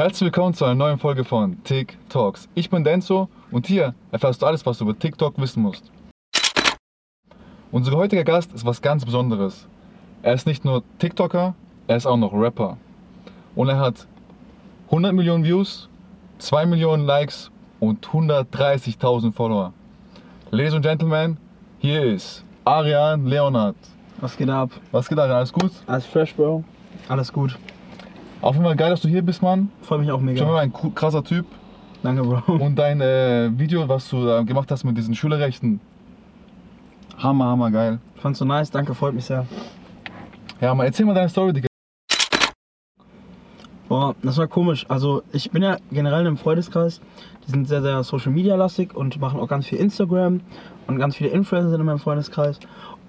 Herzlich willkommen zu einer neuen Folge von TikToks. Ich bin Denzo und hier erfährst du alles, was du über TikTok wissen musst. Unser heutiger Gast ist was ganz Besonderes. Er ist nicht nur TikToker, er ist auch noch Rapper. Und er hat 100 Millionen Views, 2 Millionen Likes und 130.000 Follower. Ladies and Gentlemen, hier ist Arian Leonard. Was geht ab? Was geht da? Alles gut? Alles fresh, Bro. Alles gut. Auf jeden Fall geil, dass du hier bist, Mann. Freue mich auch Schon mega. mal ein krasser Typ. Danke, Bro. Und dein äh, Video, was du da gemacht hast mit diesen Schülerrechten. Hammer, hammer geil. Fandst du nice? Danke, freut mich sehr. Ja, mal erzähl mal deine Story, Digga. Boah, das war komisch. Also, ich bin ja generell in einem Freundeskreis. Die sind sehr, sehr Social Media lastig und machen auch ganz viel Instagram. Und ganz viele Influencer sind in meinem Freundeskreis.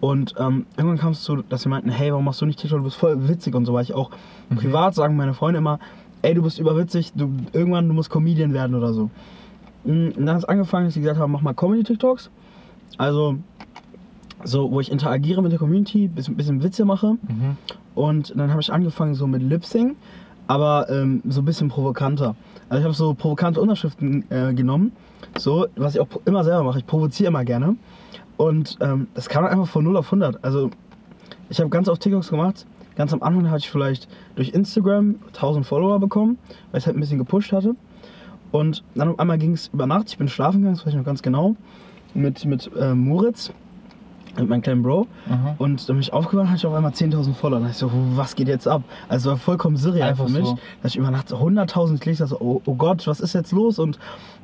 Und ähm, irgendwann kam es zu, dass sie meinten, hey, warum machst du nicht TikTok? Du bist voll witzig und so, weil ich auch privat sagen meine Freunde immer, ey, du bist überwitzig, du, irgendwann, du musst Comedian werden oder so. Mm, Und dann hat es angefangen, dass sie gesagt haben, mach mal Comedy-TikToks. Also, so, wo ich interagiere mit der Community, bisschen, bisschen Witze mache. Mhm. Und dann habe ich angefangen so mit Lip-Sync, aber ähm, so ein bisschen provokanter. Also ich habe so provokante Unterschriften äh, genommen, so, was ich auch immer selber mache. Ich provoziere immer gerne. Und ähm, das kam einfach von 0 auf 100. Also ich habe ganz oft TikToks gemacht. Ganz am Anfang hatte ich vielleicht durch Instagram 1000 Follower bekommen, weil ich halt ein bisschen gepusht hatte. Und dann auf einmal ging es über Nacht, ich bin schlafen gegangen, das weiß ich noch ganz genau, mit, mit äh, Moritz, mit meinem kleinen Bro. Aha. Und dann bin ich aufgewacht, hatte ich auf einmal 10.000 Follower. Da dachte ich so, was geht jetzt ab? Also war vollkommen surreal Einfach für mich, so. dass ich über Nacht 100.000 Klicks. So, oh, oh Gott, was ist jetzt los? Und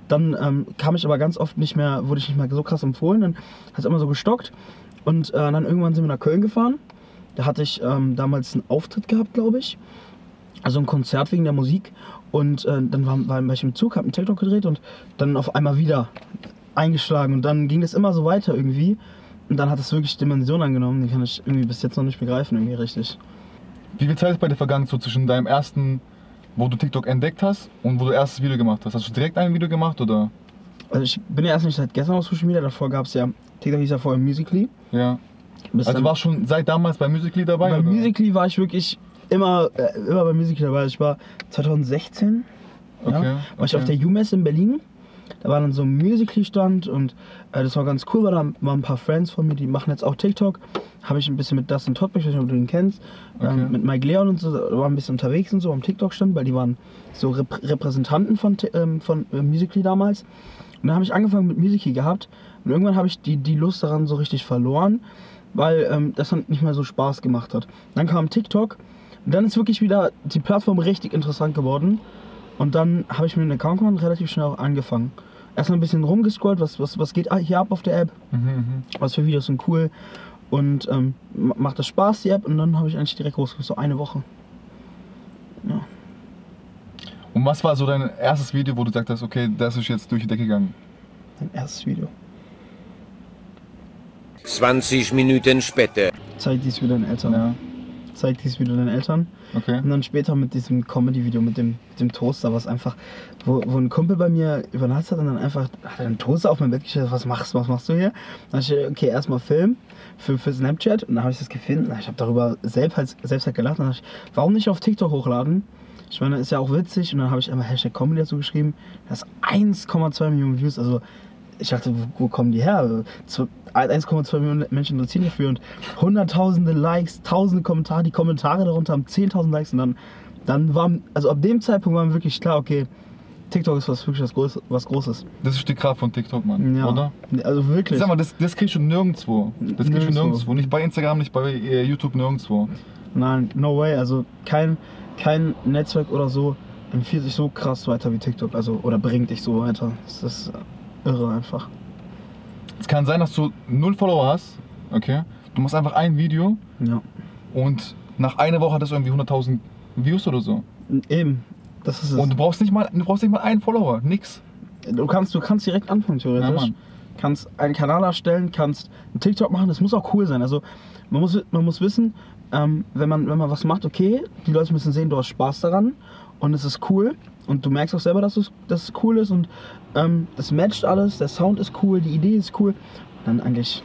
dann ähm, kam ich aber ganz oft nicht mehr, wurde ich nicht mehr so krass empfohlen. Dann hat es immer so gestockt. Und äh, dann irgendwann sind wir nach Köln gefahren. Da hatte ich ähm, damals einen Auftritt gehabt, glaube ich. Also ein Konzert wegen der Musik. Und äh, dann war, war, ich im Zug, habe einen TikTok gedreht und dann auf einmal wieder eingeschlagen. Und dann ging das immer so weiter irgendwie. Und dann hat es wirklich Dimensionen angenommen, die kann ich irgendwie bis jetzt noch nicht begreifen, irgendwie richtig. Wie viel Zeit ist bei dir vergangen, so zwischen deinem ersten, wo du TikTok entdeckt hast und wo du erstes Video gemacht hast? Hast du direkt ein Video gemacht oder? Also ich bin ja erst nicht seit gestern auf Social Media, davor gab es ja, TikTok hieß ja vorher Musically. Ja. Bis Also warst du schon seit damals bei Musically dabei? bei? Musically war ich wirklich immer, äh, immer bei Musically dabei. Ich war 2016, Okay, ja, war ich okay. auf der UMass in Berlin. Da war dann so ein Musically-Stand und äh, das war ganz cool, weil da waren ein paar Friends von mir, die machen jetzt auch TikTok. Habe ich ein bisschen mit Dustin Todd, ich weiß nicht, ob du ihn kennst, Okay. ähm, mit Mike Leon und so, war ein bisschen unterwegs und so am TikTok-Stand, weil die waren so Rep Repräsentanten von, ähm, von äh, Musically damals. Und dann habe ich angefangen mit Musically gehabt und irgendwann habe ich die, die Lust daran so richtig verloren, weil ähm, das dann nicht mehr so Spaß gemacht hat. Dann kam TikTok und dann ist wirklich wieder die Plattform richtig interessant geworden. Und dann habe ich mir einen Account gemacht und relativ schnell auch angefangen. Erstmal ein bisschen rumgescrollt, was, was, was geht hier ab auf der App, Mhm, mhm. was für Videos sind cool und ähm, ma- macht das Spaß, die App. Und dann habe ich eigentlich direkt rausgesucht, so eine Woche. Ja. Und was war so dein erstes Video, wo du gesagt hast, okay, das ist jetzt durch die Decke gegangen? Mein erstes Video. 20 Minuten später. Zeig dies wieder deinen Eltern. Ja. Zeig dies wieder deinen Eltern. Okay. Und dann später mit diesem Comedy-Video mit dem, mit dem Toaster, was einfach, wo, wo ein Kumpel bei mir übernachtet hat und dann einfach hat er einen Toaster auf mein Bett gestellt, was machst du, was machst du hier? Dann ich, okay, erstmal Film für, für Snapchat und dann habe ich das und ich habe darüber selbst halt, selbst halt gelacht dann ich, warum nicht auf TikTok hochladen? Ich meine, ist ja auch witzig und dann habe ich einmal Hashtag Comedy dazu geschrieben, das ist 1,2 Millionen Views, also ich dachte, wo, kommen die her? Zu- 1,2 Millionen Menschen interessieren dafür und hunderttausende Likes, tausende Kommentare, die Kommentare darunter haben 10.000 Likes und dann, dann war, also ab dem Zeitpunkt war mir wirklich klar, okay, TikTok ist was wirklich was, Groß, was Großes. Das ist die Kraft von TikTok, Mann, Ja. oder? Also wirklich. Sag mal, das, das kriegst du nirgendwo. Das kriegst du Nirgendwo. Nicht bei Instagram, nicht bei äh, YouTube, nirgendwo. Nein, no way. Also kein, kein Netzwerk oder so empfiehlt sich so krass weiter wie TikTok. Also, oder bringt dich so weiter. Das ist irre einfach. Es kann sein, dass du null Follower hast, okay? Du machst einfach ein Video Ja. und nach einer Woche hat das irgendwie 100.000 Views oder so. Eben. Das ist es. Und du brauchst nicht mal, du brauchst nicht mal einen Follower, nix. Du kannst, du kannst direkt anfangen, Ja, theoretisch. Mann. kannst einen Kanal erstellen, kannst einen TikTok machen. Das muss auch cool sein. Also man muss, man muss wissen, ähm, wenn, man, wenn man was macht, okay, die Leute müssen sehen, du hast Spaß daran und es ist cool. Und du merkst auch selber, dass es, dass es cool ist und ähm, das matcht alles, der Sound ist cool, die Idee ist cool. Dann eigentlich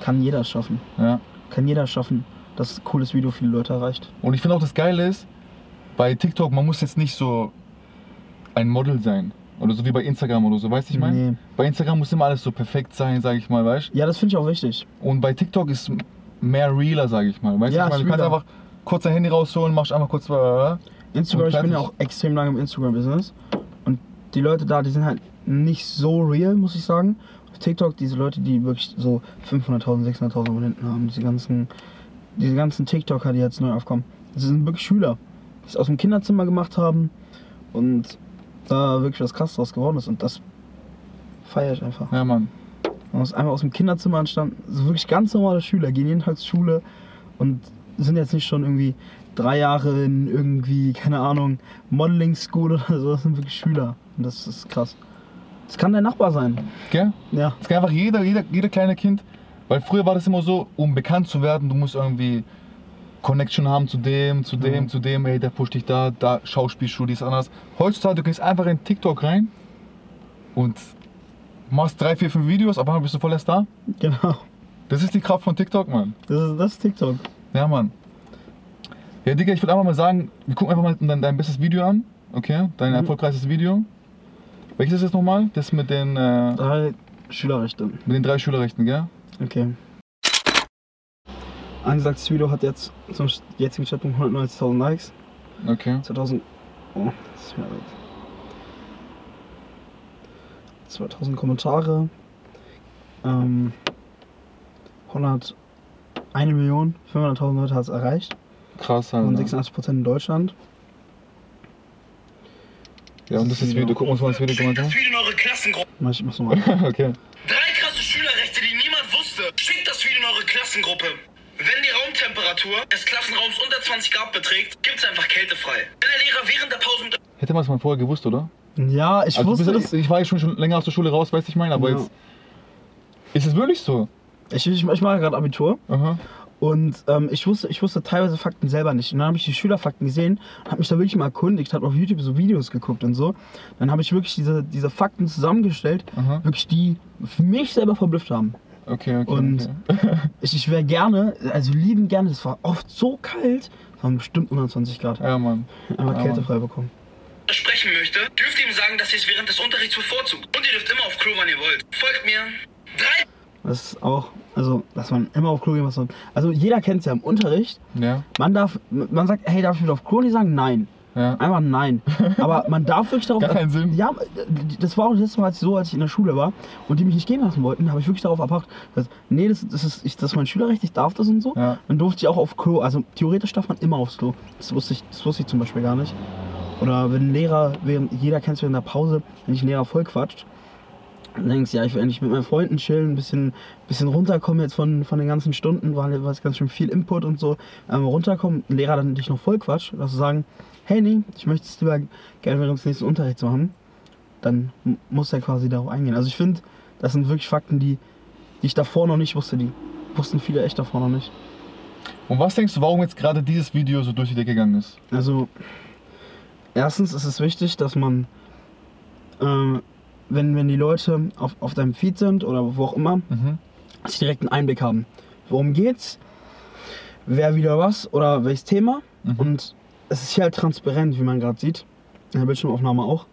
kann jeder es schaffen. Ja. Kann jeder schaffen, dass ein cooles Video viele Leute erreicht. Und ich finde auch das Geile ist, bei TikTok, man muss jetzt nicht so ein Model sein. Oder so wie bei Instagram oder so, weißt du, ich meine? Nee. Bei Instagram muss immer alles so perfekt sein, sage ich mal, weißt Ja, das finde ich auch wichtig. Und bei TikTok ist mehr realer, sage ich mal. Weißt du, Ja, ich meine, du kannst einfach kurz dein Handy rausholen, machst einfach kurz. Instagram, ich bin ja auch extrem lange im Instagram-Business. Und die Leute da, die sind halt nicht so real, muss ich sagen. Auf TikTok, diese Leute, die wirklich so 500.000, 600.000 Abonnenten haben, diese ganzen, diese ganzen TikToker, die jetzt neu aufkommen, das sind wirklich Schüler, die es aus dem Kinderzimmer gemacht haben und da wirklich was krasses draus geworden ist. Und das feiere ich einfach. ja, Mann. Man ist einfach aus dem Kinderzimmer entstanden. So wirklich ganz normale Schüler, gehen jeden Tag zur Schule und sind jetzt nicht schon irgendwie drei Jahre in irgendwie, keine Ahnung, Modeling School oder so. Das sind wirklich Schüler. Und das ist krass. Das kann dein Nachbar sein. Gell? Ja. Das kann einfach jeder, jeder, jeder kleine Kind. Weil früher war das immer so, um bekannt zu werden, du musst irgendwie Connection haben zu dem, zu dem, Mhm. zu dem, ey, der pusht dich da, da, Schauspielschule, dies, anders. Heutzutage, du gehst einfach in TikTok rein und machst drei, vier, fünf Videos, auf einmal bist du voll erst da. Genau. Das ist die Kraft von TikTok, Mann. Das ist, das ist TikTok. Ja, Mann. Ja, Digga, ich würde einfach mal sagen, wir gucken einfach mal dein, dein bestes Video an. Okay, dein Mhm. erfolgreichstes Video. Welches ist das nochmal? Das mit den, äh, Drei Schülerrechte. mit den drei Schülerrechten, gell? Okay. Angesagtes Video hat jetzt zum jetzigen Zeitpunkt 190.000 Likes. Okay. 2000. Oh, das ist mir leid. 2000 Kommentare. Ähm, 100. 1 Million, 500.000 Leute hat es erreicht. Krass, Und Alter. 86% in Deutschland. Ja, und das ist das Video. Gucken wir uns mal das Video gemeinsam Das Video in eure Klassengruppe. Mach ich mach's nochmal. an. Okay. Drei krasse Schülerrechte, die niemand wusste. Schickt das Video in eure Klassengruppe. Wenn die Raumtemperatur des Klassenraums unter 20 Grad beträgt, gibt's einfach kältefrei. Wenn der Lehrer während der Pause Hätte man es mal vorher gewusst, oder? Ja, ich Also du wusste bist, das. ich war ja schon, schon länger aus der Schule raus, weißt du, ich meine, aber Ja. jetzt. Ist es wirklich so? Ich, ich, ich mache gerade Abitur. Aha. Und ähm, ich, wusste, ich wusste teilweise Fakten selber nicht. Und dann habe ich die Schülerfakten gesehen und habe mich da wirklich mal erkundigt, habe auf YouTube so Videos geguckt und so. Dann habe ich wirklich diese, diese Fakten zusammengestellt, Aha. wirklich die für mich selber verblüfft haben. Okay, okay. Und- okay. Ich, ich wäre gerne, also lieben gerne, das war oft so kalt, es waren bestimmt 120 Grad. Ja, Mann. Einfach Ja, kältefrei bekommen. sprechen möchte, dürft ihr ihm sagen, dass ihr es während des Unterrichts bevorzugt. Und ihr dürft immer auf Klo, wann ihr wollt. Folgt mir. Drei Das ist auch, also, dass man immer auf Klo gehen muss. Also jeder kennt es ja im Unterricht. Ja, Man darf, man sagt, hey, darf ich wieder auf Klo? Und die sagen nein. ja. Einfach nein. Aber man darf wirklich darauf. Gar keinen Sinn. Ja, das war auch das letzte Mal als so, als ich in der Schule war und die mich nicht gehen lassen wollten, habe ich wirklich darauf erbracht, dass, nee, das, das, ist, ich, das ist mein Schülerrecht, ich darf das und so. Ja. Dann durfte ich auch auf Klo. Also theoretisch darf man immer aufs Klo. Das wusste ich, das wusste ich zum Beispiel gar nicht. Oder wenn ein Lehrer, während, jeder kennt es während der Pause, wenn dich ein Lehrer voll quatscht, denkst ja, ich will endlich mit meinen Freunden chillen, ein bisschen, bisschen runterkommen jetzt von, von den ganzen Stunden, war war ganz schön viel Input und so. Ähm, runterkommen, Lehrer dann dich noch voll quatscht, dass du sagen, hey nee, ich möchte es lieber gerne während des nächsten Unterrichts machen, dann muss er quasi darauf eingehen. Also ich finde, das sind wirklich Fakten, die, die ich davor noch nicht wusste, die wussten viele echt davor noch nicht. Und was denkst du, warum jetzt gerade dieses Video so durch die Decke gegangen ist? Also, erstens ist es wichtig, dass man, ähm, wenn, wenn die Leute auf, auf deinem Feed sind oder wo auch immer, Mhm. dass sie direkt einen Einblick haben. Worum geht's? Wer wieder was oder welches Thema? Mhm. Und es ist hier halt transparent, wie man gerade sieht. In der Bildschirmaufnahme auch.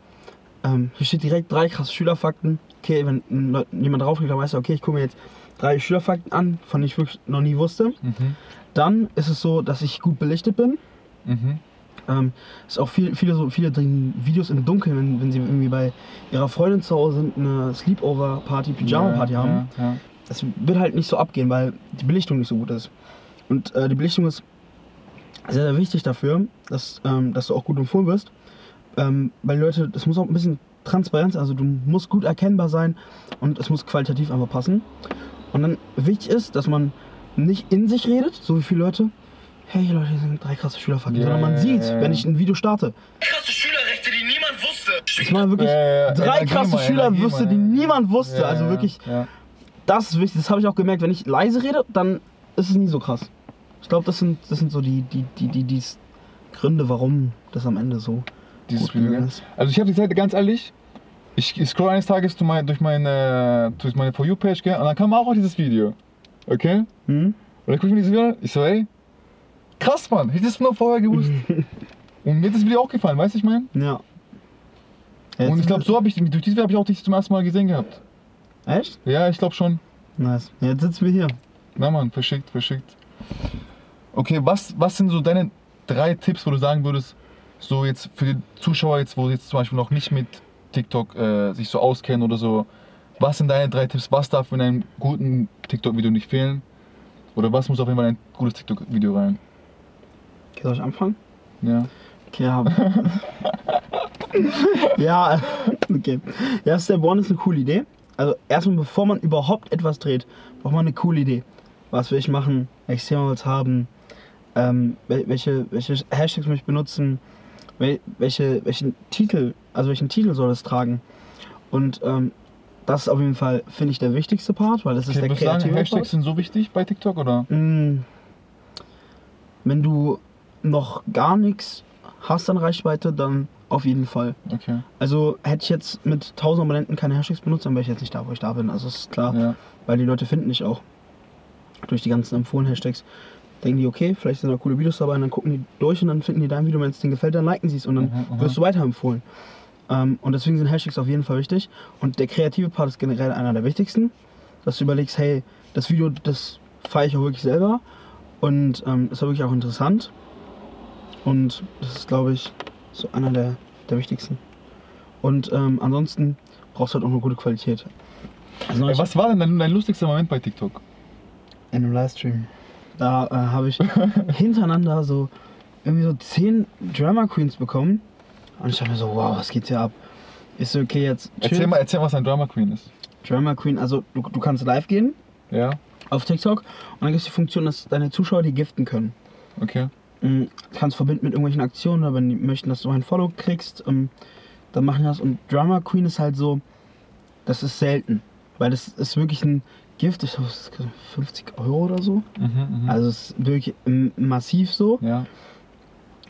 Ähm, hier steht direkt drei krasse Schülerfakten. Okay, wenn jemand draufklickt, dann weiß er, okay, ich gucke mir jetzt drei Schülerfakten an, von denen ich wirklich noch nie wusste. Mhm. Dann ist es so, dass ich gut belichtet bin. Mhm. Ähm, ist auch viel, viele, so, viele drehen Videos im Dunkeln, wenn, wenn sie irgendwie bei ihrer Freundin zu Hause sind, eine Sleepover-Party, Pyjama-Party ja, haben. Ja, ja. Das wird halt nicht so abgehen, weil die Belichtung nicht so gut ist. Und äh, die Belichtung ist sehr, sehr wichtig dafür, dass, ähm, dass du auch gut empfohlen wirst. Ähm, weil Leute, das muss auch ein bisschen transparent sein, also du musst gut erkennbar sein und es muss qualitativ einfach passen. Und dann wichtig ist, dass man nicht in sich redet, so wie viele Leute, hey Leute, hier sind drei krasse Schülerfakten, Ja, sondern man ja, sieht, ja, ja. wenn ich ein Video starte, krasse Schülerrechte, die niemand wusste. ich meine wirklich drei Energie krasse Schülerwürste, mal, die niemand wusste, Ja, also wirklich Ja. das ist wichtig. Das habe ich auch gemerkt. Wenn ich leise rede, dann ist es nie so krass. Ich glaube, das sind, das sind so die, die, die, die, die Gründe, warum das am Ende so Dieses ist. Also ich habe die Seite ganz ehrlich, ich ich scroll eines Tages durch meine, durch meine, durch meine For You-Page, gell? Und dann kam auch dieses Video. Okay? Hm? Und dann guck ich mir dieses Video an, ich so, ey, krass, Mann, hätte ich das nur vorher gewusst. Und mir hat das Video auch gefallen, weißt du, ich meine? Ja. Jetzt Und ich glaube, so habe ich, durch dieses Video habe ich auch dich zum ersten Mal gesehen gehabt. Echt? Ja, ich glaube schon. Nice. Jetzt sitzen wir hier. Na Mann, verschickt, verschickt. Okay, was, was sind so deine drei Tipps, wo du sagen würdest, so jetzt für die Zuschauer jetzt, wo jetzt zum Beispiel noch nicht mit TikTok äh, sich so auskennen oder so, was sind deine drei Tipps, was darf in einem guten TikTok-Video nicht fehlen? Oder was muss auf jeden Fall in ein gutes TikTok-Video rein? Okay, soll ich anfangen? Ja. Okay, ja. ja, okay. Ja, Step One ist eine coole Idee. Also erstmal, bevor man überhaupt etwas dreht, braucht man eine coole Idee. Was will ich machen? Welches Thema will ich haben? Ähm, wel- welche, welche Hashtags möchte ich benutzen? Wel welche, welchen Titel, also welchen Titel soll es tragen? Und ähm, das ist auf jeden Fall, finde ich, der wichtigste Part, weil das ist Okay, der würdest du sagen, kreative Hashtags Part. sind so wichtig bei TikTok oder? Mm, Wenn du noch gar nichts hast an Reichweite, dann auf jeden Fall. Okay. Also hätte ich jetzt mit 1000 Abonnenten keine Hashtags benutzt, dann wäre ich jetzt nicht da, wo ich da bin. Also ist klar, Ja. weil die Leute finden dich auch durch die ganzen empfohlenen Hashtags. Denken die, okay, vielleicht sind da coole Videos dabei und dann gucken die durch und dann finden die dein Video, wenn es denen gefällt, dann liken sie es und dann Mhm, mhm. wirst du weiterempfohlen. Ähm, und deswegen sind Hashtags auf jeden Fall wichtig. Und der kreative Part ist generell einer der wichtigsten. Dass du überlegst, hey, das Video, das feiere ich auch wirklich selber. Und ähm, ist auch wirklich auch interessant. Und das ist, glaube ich, so einer der, der wichtigsten. Und ähm, ansonsten brauchst du halt auch eine gute Qualität. Also Ey, was war denn dein, dein lustigster Moment bei TikTok? in einem Livestream. Da äh, habe ich hintereinander so irgendwie so zehn Drama Queens bekommen. Und ich dachte mir so, wow, was geht hier ab? Ist so, okay, jetzt Erzähl chill. mal, erzähl mal, was ein Drama Queen ist. Drama Queen, also du, du kannst live gehen Ja, auf TikTok und dann gibt es die Funktion, dass deine Zuschauer die giften können. okay. Mhm, kannst verbinden mit irgendwelchen Aktionen oder wenn die möchten, dass du ein Follow kriegst, ähm, dann machen die das. Und Drama Queen ist halt so, das ist selten. Weil das ist wirklich ein Gift, ich glaube, das ist 50 Euro oder so. Mhm, mhm. Also es ist wirklich ähm, massiv so. ja.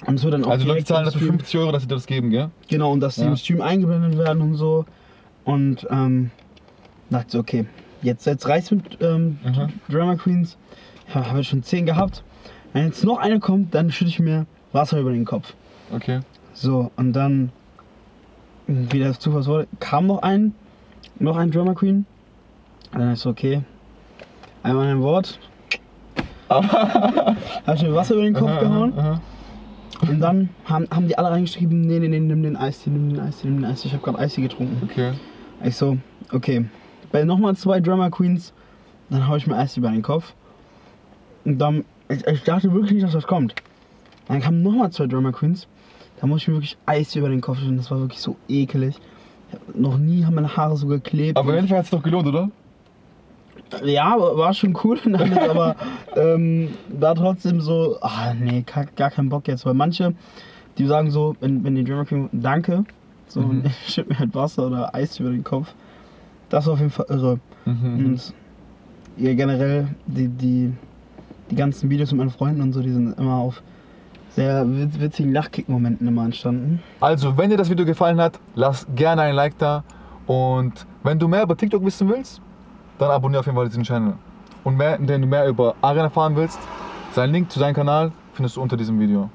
Und es wird dann auch Also Leute zahlen dafür Stream- 50 Euro, dass sie dir das geben, gell? Genau, und dass die Ja. im Stream eingeblendet werden und so. Und ähm, dachte so, okay, jetzt, jetzt reicht's mit ähm. Drama Queens. Ja, habe ich schon 10 gehabt. Wenn jetzt noch eine kommt, dann schütte ich mir Wasser über den Kopf. Okay. So, und dann, wie das Zufall wurde, kam noch ein, noch ein Drama Queen. Und dann ist so, okay, einmal ein Wort. habe ich mir Wasser über den Kopf Aha, gehauen. aha, aha. Und dann haben, haben die alle reingeschrieben, nee, nee, nee, nimm den Eistee, nimm den Eistee, nimm den Eistee. Ich habe gerade Eistee getrunken. Okay. Ich so, okay. Bei nochmal zwei Drama Queens, dann hau ich mir Eistee über den Kopf. Und dann, ich, ich dachte wirklich nicht, dass das kommt. Dann kamen nochmal zwei Drama Queens. Da muss ich mir wirklich Eistee über den Kopf schütten. Das war wirklich so ekelig. Noch nie haben meine Haare so geklebt. Aber Endeffekt hat es doch gelohnt, oder? ja, war schon cool alles, aber ähm, war trotzdem so, ah nee, gar, gar keinen Bock jetzt. Weil manche, die sagen so, wenn, wenn die Drama Queen, danke, so, Mhm. und ich schütte mir halt Wasser oder Eis über den Kopf. Das war auf jeden Fall irre. Mhm. Und ja, generell, die, die, die ganzen Videos mit meinen Freunden und so, die sind immer auf sehr witz- witzigen Lachkick-Momenten immer entstanden. Also, wenn dir das Video gefallen hat, lass gerne ein Like da. Und wenn du mehr über TikTok wissen willst, dann abonniere auf jeden Fall diesen Channel. Und mehr, wenn du mehr über Arjen erfahren willst, seinen Link zu seinem Kanal findest du unter diesem Video.